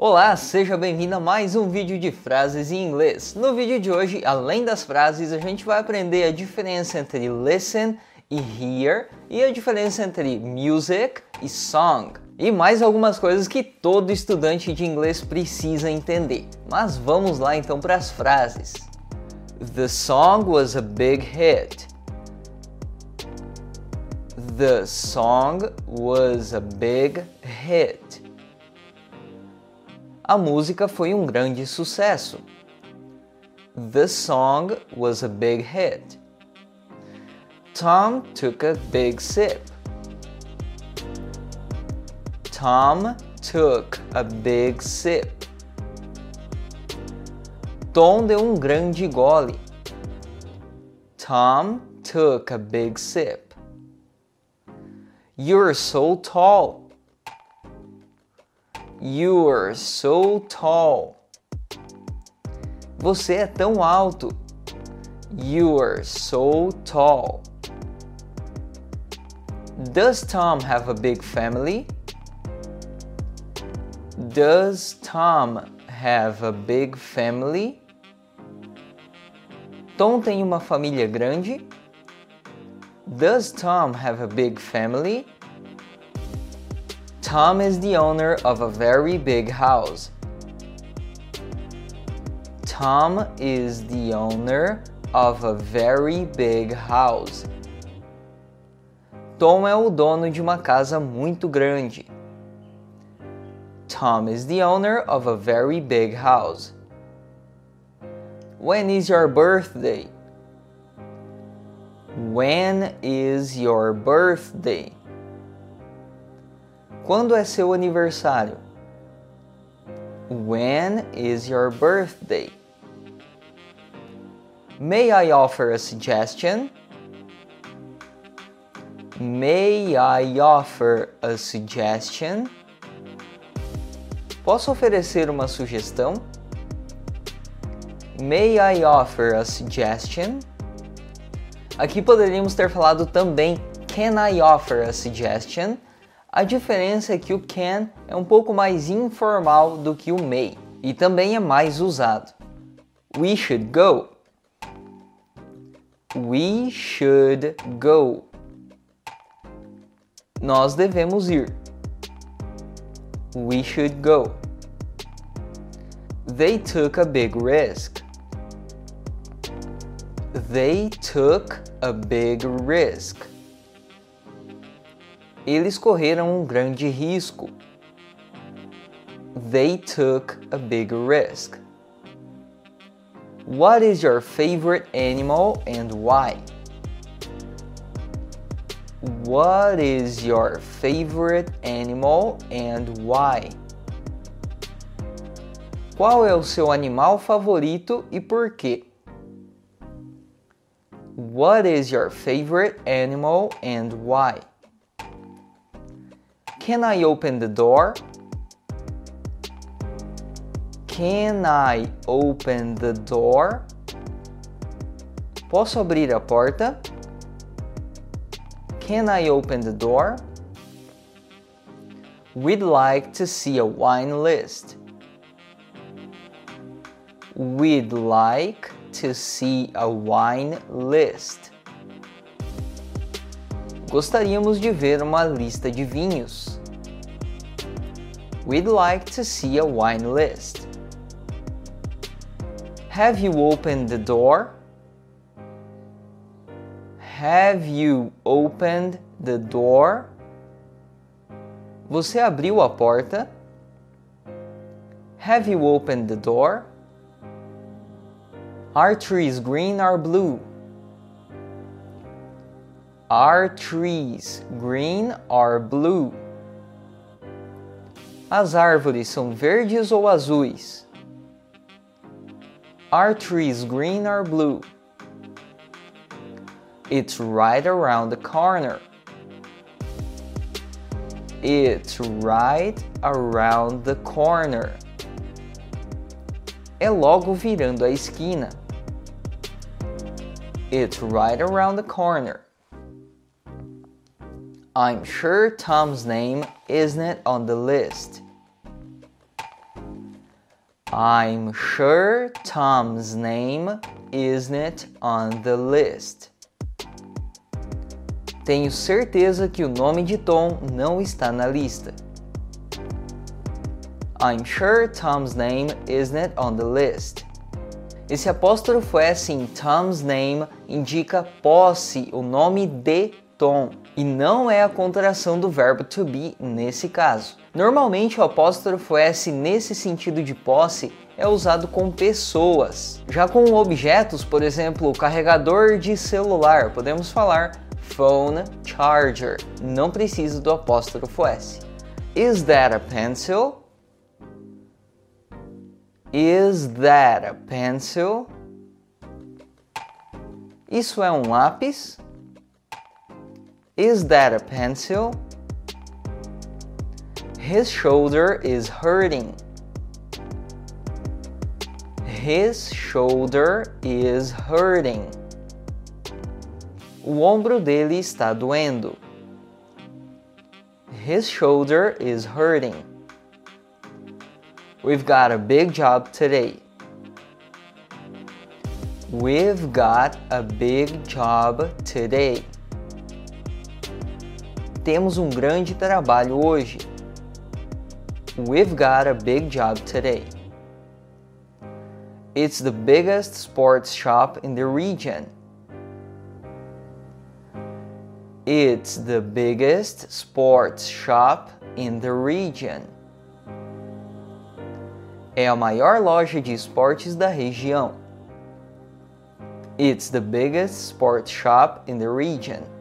Olá, seja bem-vindo a mais um vídeo de frases em inglês. No vídeo de hoje, além das frases, a gente vai aprender a diferença entre listen e hear e a diferença entre music e song. E mais algumas coisas que todo estudante de inglês precisa entender. Mas vamos lá então para as frases. The song was a big hit. The song was a big hit. A música foi um grande sucesso. The song was a big hit. Tom took a big sip. Tom took a big sip. Tom deu um grande gole. Tom took a big sip. You're so tall. You're so tall. Você é tão alto. You're so tall. Does Tom have a big family? Does Tom have a big family? Tom tem uma família grande? Does Tom have a big family? Tom is the owner of a very big house. Tom is the owner of a very big house. Tom é o dono de uma casa muito grande. Tom is the owner of a very big house. When is your birthday? When is your birthday? Quando é seu aniversário? When is your birthday? May I offer a suggestion? May I offer a suggestion? Posso oferecer uma sugestão? May I offer a suggestion? Aqui poderíamos ter falado também Can I offer a suggestion? A diferença é que o can é um pouco mais informal do que o may e também é mais usado. We should go. We should go. Nós devemos ir. We should go. They took a big risk. They took a big risk. Eles correram um grande risco. They took a big risk. What is your favorite animal and why? What is your favorite animal and why? Qual é o seu animal favorito e por quê? What is your favorite animal and why? Can I open the door? Can I open the door? Posso abrir a porta? Can I open the door? We'd like to see a wine list. We'd like to see a wine list. Gostaríamos de ver uma lista de vinhos. We'd like to see a wine list. Have you opened the door? Have you opened the door? Você abriu a porta? Have you opened the door? Are trees green or blue? Are trees green or blue? As árvores são verdes ou azuis? Are trees green or blue? It's right around the corner. It's right around the corner. É logo virando a esquina. It's right around the corner. I'm sure Tom's name isn't on the list. I'm sure Tom's name isn't on the list. Tenho certeza que o nome de Tom não está na lista. I'm sure Tom's name isn't on the list. Esse apóstrofo S em Tom's name indica posse, o nome de Tom, e não é a contração do verbo to be nesse caso. Normalmente o apóstrofo S nesse sentido de posse é usado com pessoas. Já com objetos, por exemplo, carregador de celular, podemos falar phone charger. Não precisa do apóstrofo S. Is that a pencil? Is that a pencil? Isso é um lápis? Is that a pencil? His shoulder is hurting. His shoulder is hurting. O ombro dele está doendo. His shoulder is hurting. We've got a big job today. We've got a big job today. Temos um grande trabalho hoje. We've got a big job today. It's the biggest sports shop in the region. It's the biggest sports shop in the region é a maior loja de esportes da região. It's the biggest sports shop in the region.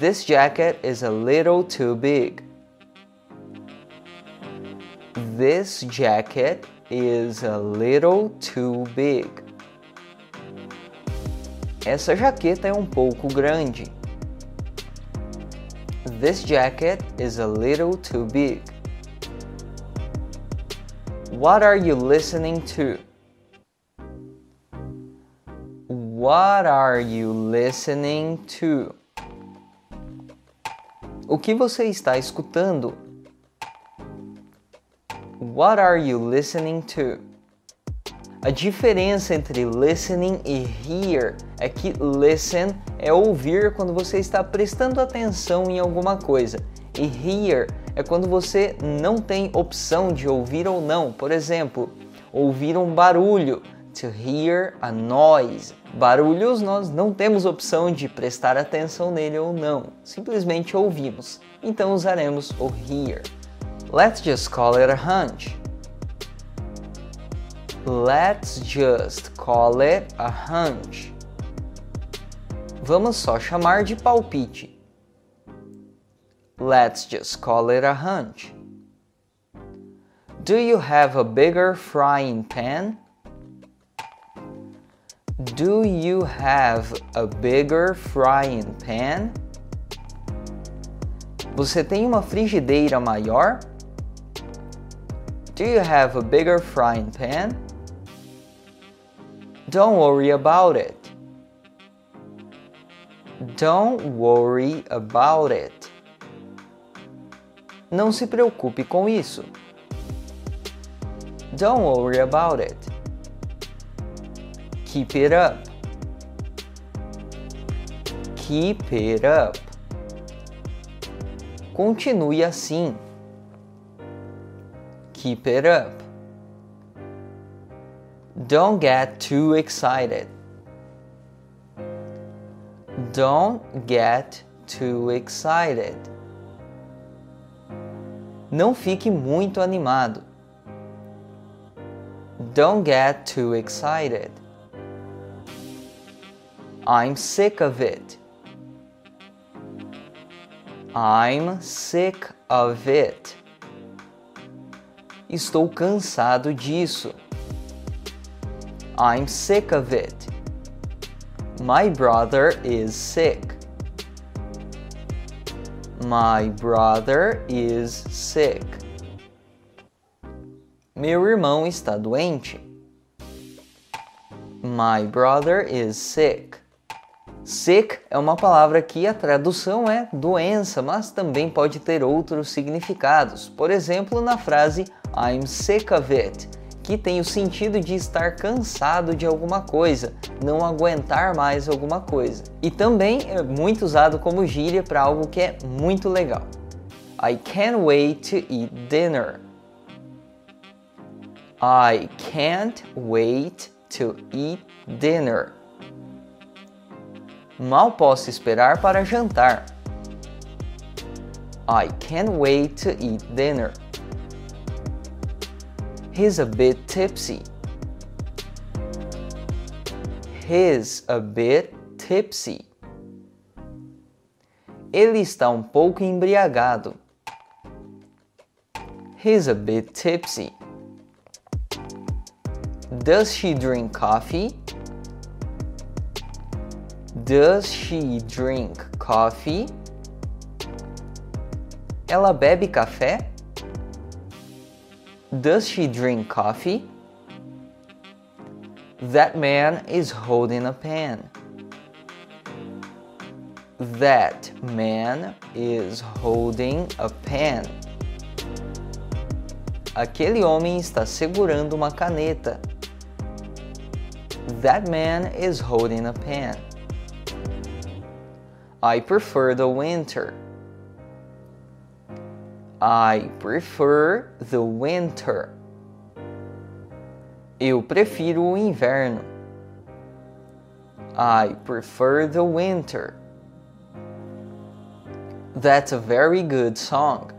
This jacket is a little too big. This jacket is a little too big. Essa jaqueta é um pouco grande. This jacket is a little too big. What are you listening to? What are you listening to? O que você está escutando? What are you listening to? A diferença entre listening e hear é que listen é ouvir quando você está prestando atenção em alguma coisa e hear é quando você não tem opção de ouvir ou não. Por exemplo, ouvir um barulho, to hear a noise. Barulhos nós não temos opção de prestar atenção nele ou não, simplesmente ouvimos. Então usaremos o hear. Let's just call it a hunch. Let's just call it a hunch. Vamos só chamar de palpite. Let's just call it a hunch. Do you have a bigger frying pan? Do you have a bigger frying pan? Você tem uma frigideira maior? Do you have a bigger frying pan? Don't worry about it. Don't worry about it. Não se preocupe com isso. Don't worry about it. Keep it up. Keep it up. Continue assim. Keep it up. Don't get too excited. Don't get too excited. Não fique muito animado. Don't get too excited. I'm sick of it. I'm sick of it. Estou cansado disso. I'm sick of it. My brother is sick. My brother is sick. Meu irmão está doente. My brother is sick. Sick é uma palavra que a tradução é doença, mas também pode ter outros significados. Por exemplo, na frase I'm sick of it, que tem o sentido de estar cansado de alguma coisa, não aguentar mais alguma coisa. E também é muito usado como gíria para algo que é muito legal. I can't wait to eat dinner. I can't wait to eat dinner. Mal posso esperar para jantar. I can't wait to eat dinner. He's a bit tipsy. He's a bit tipsy. Ele está um pouco embriagado. He's a bit tipsy. Does she drink coffee? Does she drink coffee? Ela bebe café? Does she drink coffee? That man is holding a pen. That man is holding a pen. Aquele homem está segurando uma caneta. That man is holding a pen. I prefer the winter. I prefer the winter. Eu prefiro o inverno. I prefer the winter. That's a very good song.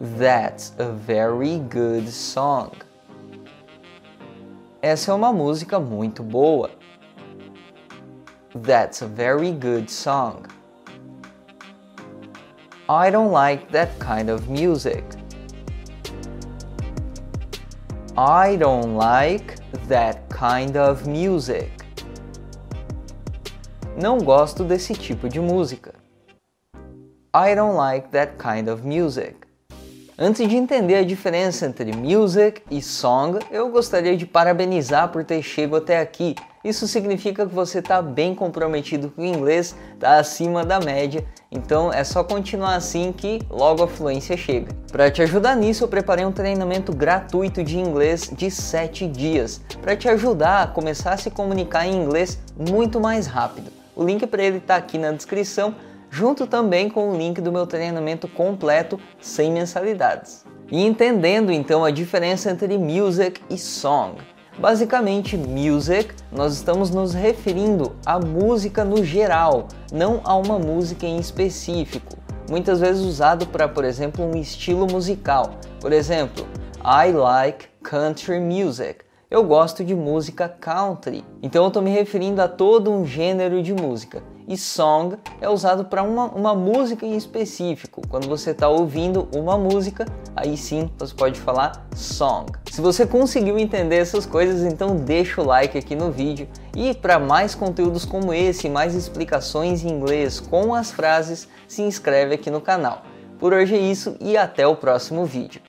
That's a very good song. Essa é uma música muito boa. That's a very good song. I don't like that kind of music. I don't like that kind of music. Não gosto desse tipo de música. I don't like that kind of music. Antes de entender a diferença entre music e song, eu gostaria de parabenizar por ter chegado até aqui. Isso significa que você está bem comprometido com o inglês, está acima da média, então é só continuar assim que logo a fluência chega. Para te ajudar nisso, eu preparei um treinamento gratuito de inglês de 7 dias, para te ajudar a começar a se comunicar em inglês muito mais rápido. O link para ele está aqui na descrição junto também com o link do meu treinamento completo sem mensalidades. E entendendo então a diferença entre music e song. Basicamente, music, nós estamos nos referindo à música no geral, não a uma música em específico. Muitas vezes usado para, por exemplo, um estilo musical. Por exemplo, I like country music eu gosto de música country. Então eu estou me referindo a todo um gênero de música. E song é usado para uma, uma música em específico. Quando você está ouvindo uma música, aí sim você pode falar song. Se você conseguiu entender essas coisas, então deixa o like aqui no vídeo. E para mais conteúdos como esse, mais explicações em inglês com as frases, se inscreve aqui no canal. Por hoje é isso e até o próximo vídeo.